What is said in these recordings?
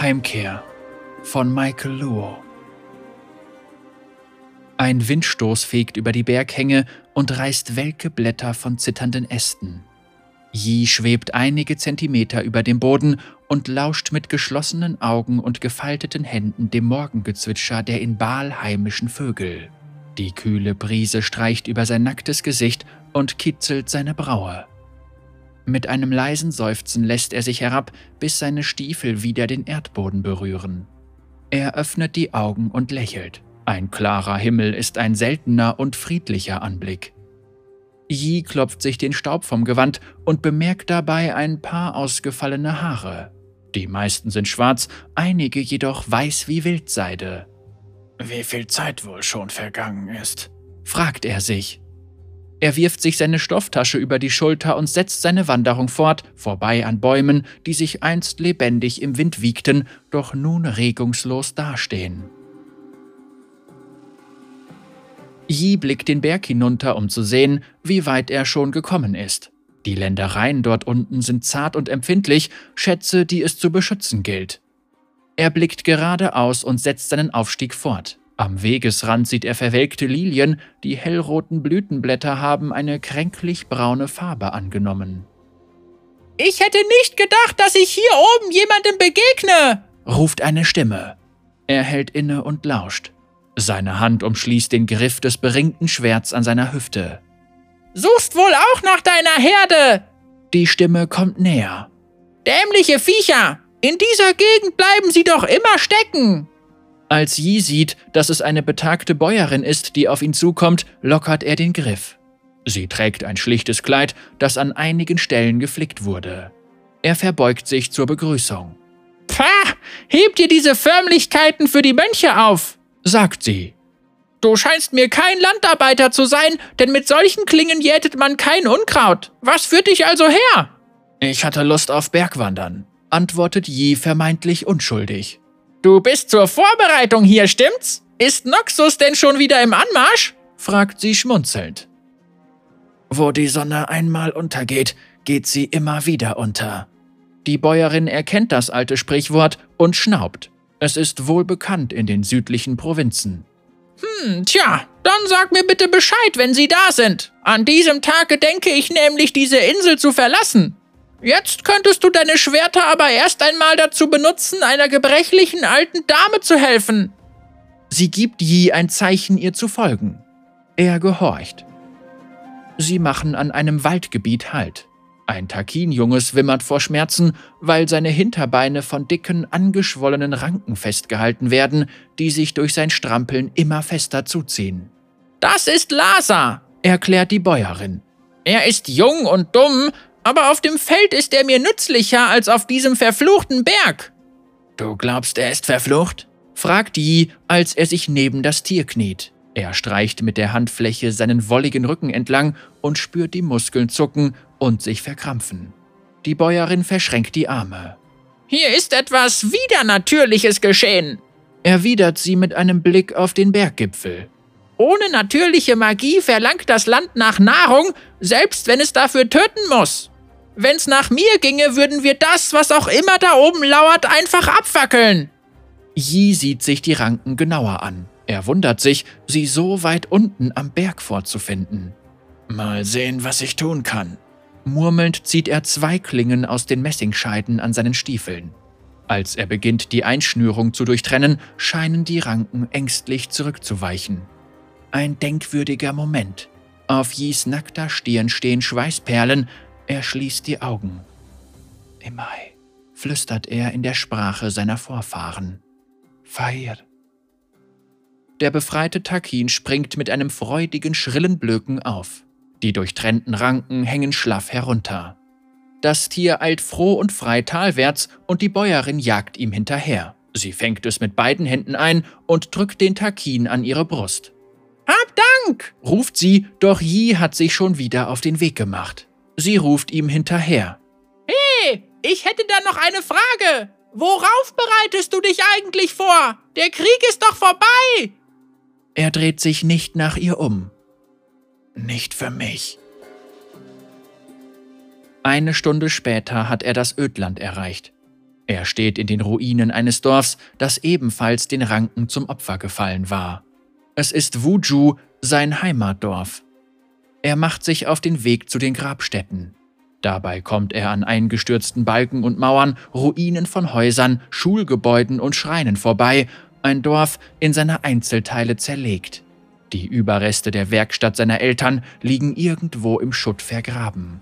Heimkehr von Michael Luo. Ein Windstoß fegt über die Berghänge und reißt welke Blätter von zitternden Ästen. Yi schwebt einige Zentimeter über dem Boden und lauscht mit geschlossenen Augen und gefalteten Händen dem Morgengezwitscher der in Baal heimischen Vögel. Die kühle Brise streicht über sein nacktes Gesicht und kitzelt seine Braue. Mit einem leisen Seufzen lässt er sich herab, bis seine Stiefel wieder den Erdboden berühren. Er öffnet die Augen und lächelt. Ein klarer Himmel ist ein seltener und friedlicher Anblick. Yi klopft sich den Staub vom Gewand und bemerkt dabei ein paar ausgefallene Haare. Die meisten sind schwarz, einige jedoch weiß wie Wildseide. Wie viel Zeit wohl schon vergangen ist? fragt er sich. Er wirft sich seine Stofftasche über die Schulter und setzt seine Wanderung fort, vorbei an Bäumen, die sich einst lebendig im Wind wiegten, doch nun regungslos dastehen. Yi blickt den Berg hinunter, um zu sehen, wie weit er schon gekommen ist. Die Ländereien dort unten sind zart und empfindlich, Schätze, die es zu beschützen gilt. Er blickt geradeaus und setzt seinen Aufstieg fort. Am Wegesrand sieht er verwelkte Lilien, die hellroten Blütenblätter haben eine kränklich braune Farbe angenommen. Ich hätte nicht gedacht, dass ich hier oben jemandem begegne, ruft eine Stimme. Er hält inne und lauscht. Seine Hand umschließt den Griff des beringten Schwerts an seiner Hüfte. Suchst wohl auch nach deiner Herde! Die Stimme kommt näher. Dämliche Viecher! In dieser Gegend bleiben sie doch immer stecken! Als Yi sieht, dass es eine betagte Bäuerin ist, die auf ihn zukommt, lockert er den Griff. Sie trägt ein schlichtes Kleid, das an einigen Stellen geflickt wurde. Er verbeugt sich zur Begrüßung. Pah! Hebt ihr diese Förmlichkeiten für die Mönche auf, sagt sie. Du scheinst mir kein Landarbeiter zu sein, denn mit solchen Klingen jätet man kein Unkraut. Was führt dich also her? Ich hatte Lust auf Bergwandern, antwortet Yi vermeintlich unschuldig. Du bist zur Vorbereitung hier, stimmt's? Ist Noxus denn schon wieder im Anmarsch? fragt sie schmunzelnd. Wo die Sonne einmal untergeht, geht sie immer wieder unter. Die Bäuerin erkennt das alte Sprichwort und schnaubt. Es ist wohl bekannt in den südlichen Provinzen. Hm, tja, dann sag mir bitte Bescheid, wenn Sie da sind. An diesem Tag gedenke ich nämlich, diese Insel zu verlassen. Jetzt könntest du deine Schwerter aber erst einmal dazu benutzen, einer gebrechlichen alten Dame zu helfen. Sie gibt Yi ein Zeichen, ihr zu folgen. Er gehorcht. Sie machen an einem Waldgebiet Halt. Ein Takinjunges wimmert vor Schmerzen, weil seine Hinterbeine von dicken, angeschwollenen Ranken festgehalten werden, die sich durch sein Strampeln immer fester zuziehen. Das ist Lasa, erklärt die Bäuerin. Er ist jung und dumm, aber auf dem Feld ist er mir nützlicher als auf diesem verfluchten Berg. Du glaubst, er ist verflucht? fragt Yi, als er sich neben das Tier kniet. Er streicht mit der Handfläche seinen wolligen Rücken entlang und spürt die Muskeln zucken und sich verkrampfen. Die Bäuerin verschränkt die Arme. Hier ist etwas Widernatürliches geschehen, erwidert sie mit einem Blick auf den Berggipfel. Ohne natürliche Magie verlangt das Land nach Nahrung, selbst wenn es dafür töten muss. Wenn's nach mir ginge, würden wir das, was auch immer da oben lauert, einfach abfackeln. Yi sieht sich die Ranken genauer an. Er wundert sich, sie so weit unten am Berg vorzufinden. Mal sehen, was ich tun kann. Murmelnd zieht er zwei Klingen aus den Messingscheiden an seinen Stiefeln. Als er beginnt, die Einschnürung zu durchtrennen, scheinen die Ranken ängstlich zurückzuweichen. Ein denkwürdiger Moment. Auf Yis nackter Stirn stehen Schweißperlen, er schließt die Augen. Imai, flüstert er in der Sprache seiner Vorfahren. Feier. Der befreite Takin springt mit einem freudigen, schrillen Blöken auf. Die durchtrennten Ranken hängen schlaff herunter. Das Tier eilt froh und frei talwärts und die Bäuerin jagt ihm hinterher. Sie fängt es mit beiden Händen ein und drückt den Takin an ihre Brust. Hab Dank! ruft sie, doch Yi hat sich schon wieder auf den Weg gemacht. Sie ruft ihm hinterher. Hey, ich hätte da noch eine Frage. Worauf bereitest du dich eigentlich vor? Der Krieg ist doch vorbei. Er dreht sich nicht nach ihr um. Nicht für mich. Eine Stunde später hat er das Ödland erreicht. Er steht in den Ruinen eines Dorfs, das ebenfalls den Ranken zum Opfer gefallen war. Es ist Wuju, sein Heimatdorf. Er macht sich auf den Weg zu den Grabstätten. Dabei kommt er an eingestürzten Balken und Mauern, Ruinen von Häusern, Schulgebäuden und Schreinen vorbei, ein Dorf in seine Einzelteile zerlegt. Die Überreste der Werkstatt seiner Eltern liegen irgendwo im Schutt vergraben.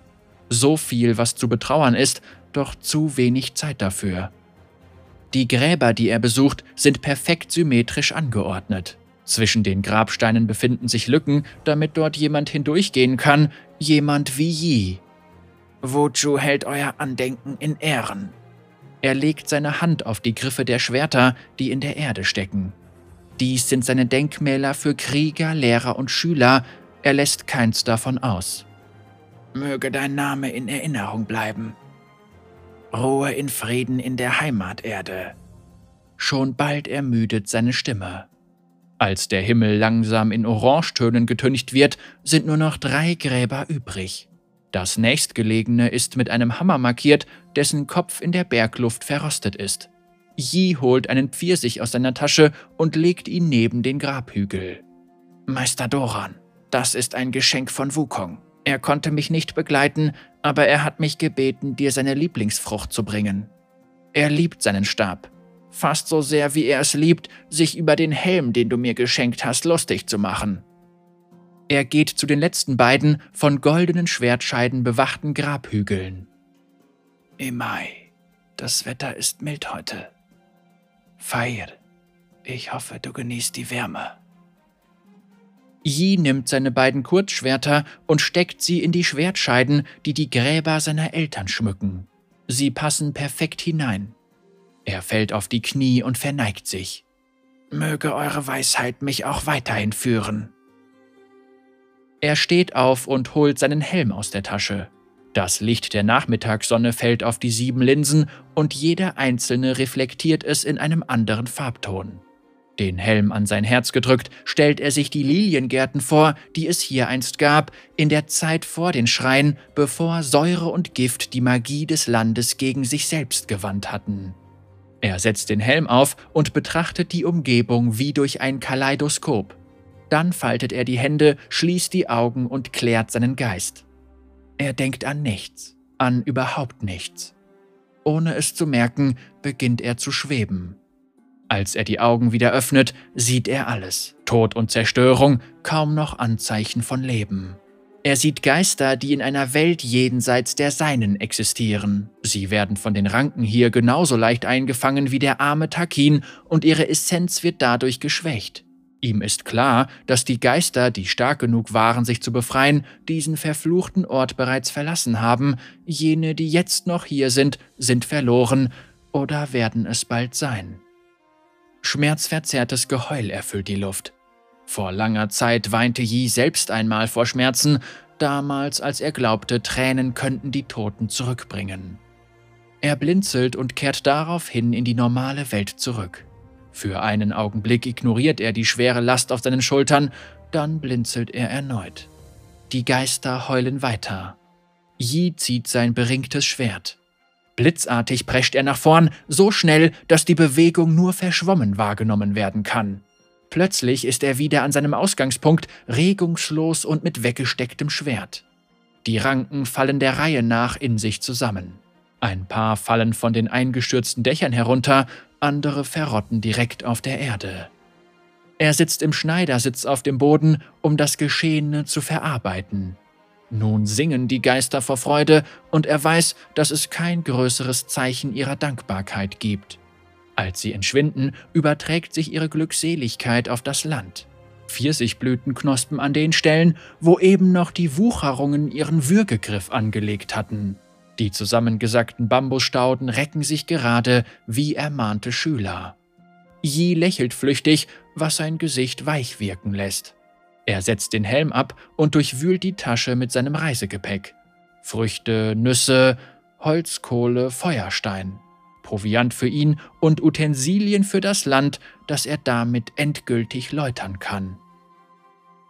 So viel, was zu betrauern ist, doch zu wenig Zeit dafür. Die Gräber, die er besucht, sind perfekt symmetrisch angeordnet. Zwischen den Grabsteinen befinden sich Lücken, damit dort jemand hindurchgehen kann, jemand wie Yi. Wuju hält euer Andenken in Ehren. Er legt seine Hand auf die Griffe der Schwerter, die in der Erde stecken. Dies sind seine Denkmäler für Krieger, Lehrer und Schüler, er lässt keins davon aus. Möge dein Name in Erinnerung bleiben. Ruhe in Frieden in der Heimaterde. Schon bald ermüdet seine Stimme. Als der Himmel langsam in Orangetönen getüncht wird, sind nur noch drei Gräber übrig. Das nächstgelegene ist mit einem Hammer markiert, dessen Kopf in der Bergluft verrostet ist. Yi holt einen Pfirsich aus seiner Tasche und legt ihn neben den Grabhügel. Meister Doran, das ist ein Geschenk von Wukong. Er konnte mich nicht begleiten, aber er hat mich gebeten, dir seine Lieblingsfrucht zu bringen. Er liebt seinen Stab. Fast so sehr, wie er es liebt, sich über den Helm, den du mir geschenkt hast, lustig zu machen. Er geht zu den letzten beiden von goldenen Schwertscheiden bewachten Grabhügeln. Im Mai. Das Wetter ist mild heute. Feier. Ich hoffe, du genießt die Wärme. Yi nimmt seine beiden Kurzschwerter und steckt sie in die Schwertscheiden, die die Gräber seiner Eltern schmücken. Sie passen perfekt hinein. Er fällt auf die Knie und verneigt sich. Möge eure Weisheit mich auch weiterhin führen. Er steht auf und holt seinen Helm aus der Tasche. Das Licht der Nachmittagssonne fällt auf die sieben Linsen und jeder einzelne reflektiert es in einem anderen Farbton. Den Helm an sein Herz gedrückt, stellt er sich die Liliengärten vor, die es hier einst gab, in der Zeit vor den Schreien, bevor Säure und Gift die Magie des Landes gegen sich selbst gewandt hatten. Er setzt den Helm auf und betrachtet die Umgebung wie durch ein Kaleidoskop. Dann faltet er die Hände, schließt die Augen und klärt seinen Geist. Er denkt an nichts, an überhaupt nichts. Ohne es zu merken, beginnt er zu schweben. Als er die Augen wieder öffnet, sieht er alles. Tod und Zerstörung, kaum noch Anzeichen von Leben. Er sieht Geister, die in einer Welt jenseits der Seinen existieren. Sie werden von den Ranken hier genauso leicht eingefangen wie der arme Takin und ihre Essenz wird dadurch geschwächt. Ihm ist klar, dass die Geister, die stark genug waren, sich zu befreien, diesen verfluchten Ort bereits verlassen haben. Jene, die jetzt noch hier sind, sind verloren oder werden es bald sein. Schmerzverzerrtes Geheul erfüllt die Luft. Vor langer Zeit weinte Yi selbst einmal vor Schmerzen, damals als er glaubte, Tränen könnten die Toten zurückbringen. Er blinzelt und kehrt daraufhin in die normale Welt zurück. Für einen Augenblick ignoriert er die schwere Last auf seinen Schultern, dann blinzelt er erneut. Die Geister heulen weiter. Yi zieht sein beringtes Schwert. Blitzartig prescht er nach vorn, so schnell, dass die Bewegung nur verschwommen wahrgenommen werden kann. Plötzlich ist er wieder an seinem Ausgangspunkt, regungslos und mit weggestecktem Schwert. Die Ranken fallen der Reihe nach in sich zusammen. Ein paar fallen von den eingestürzten Dächern herunter, andere verrotten direkt auf der Erde. Er sitzt im Schneidersitz auf dem Boden, um das Geschehene zu verarbeiten. Nun singen die Geister vor Freude, und er weiß, dass es kein größeres Zeichen ihrer Dankbarkeit gibt. Als sie entschwinden, überträgt sich ihre Glückseligkeit auf das Land. Pfirsichblüten knospen an den Stellen, wo eben noch die Wucherungen ihren Würgegriff angelegt hatten. Die zusammengesackten Bambusstauden recken sich gerade wie ermahnte Schüler. Yi lächelt flüchtig, was sein Gesicht weich wirken lässt. Er setzt den Helm ab und durchwühlt die Tasche mit seinem Reisegepäck. Früchte, Nüsse, Holzkohle, Feuerstein. Proviant für ihn und Utensilien für das Land, das er damit endgültig läutern kann.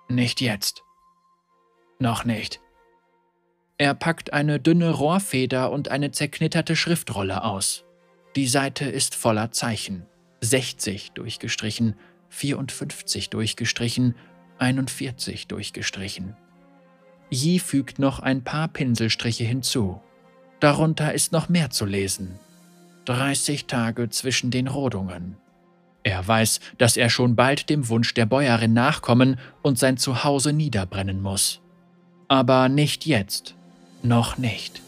Nicht jetzt. Noch nicht. Er packt eine dünne Rohrfeder und eine zerknitterte Schriftrolle aus. Die Seite ist voller Zeichen. 60 durchgestrichen, 54 durchgestrichen, 41 durchgestrichen. Yi fügt noch ein paar Pinselstriche hinzu. Darunter ist noch mehr zu lesen. 30 Tage zwischen den Rodungen. Er weiß, dass er schon bald dem Wunsch der Bäuerin nachkommen und sein Zuhause niederbrennen muss. Aber nicht jetzt. Noch nicht.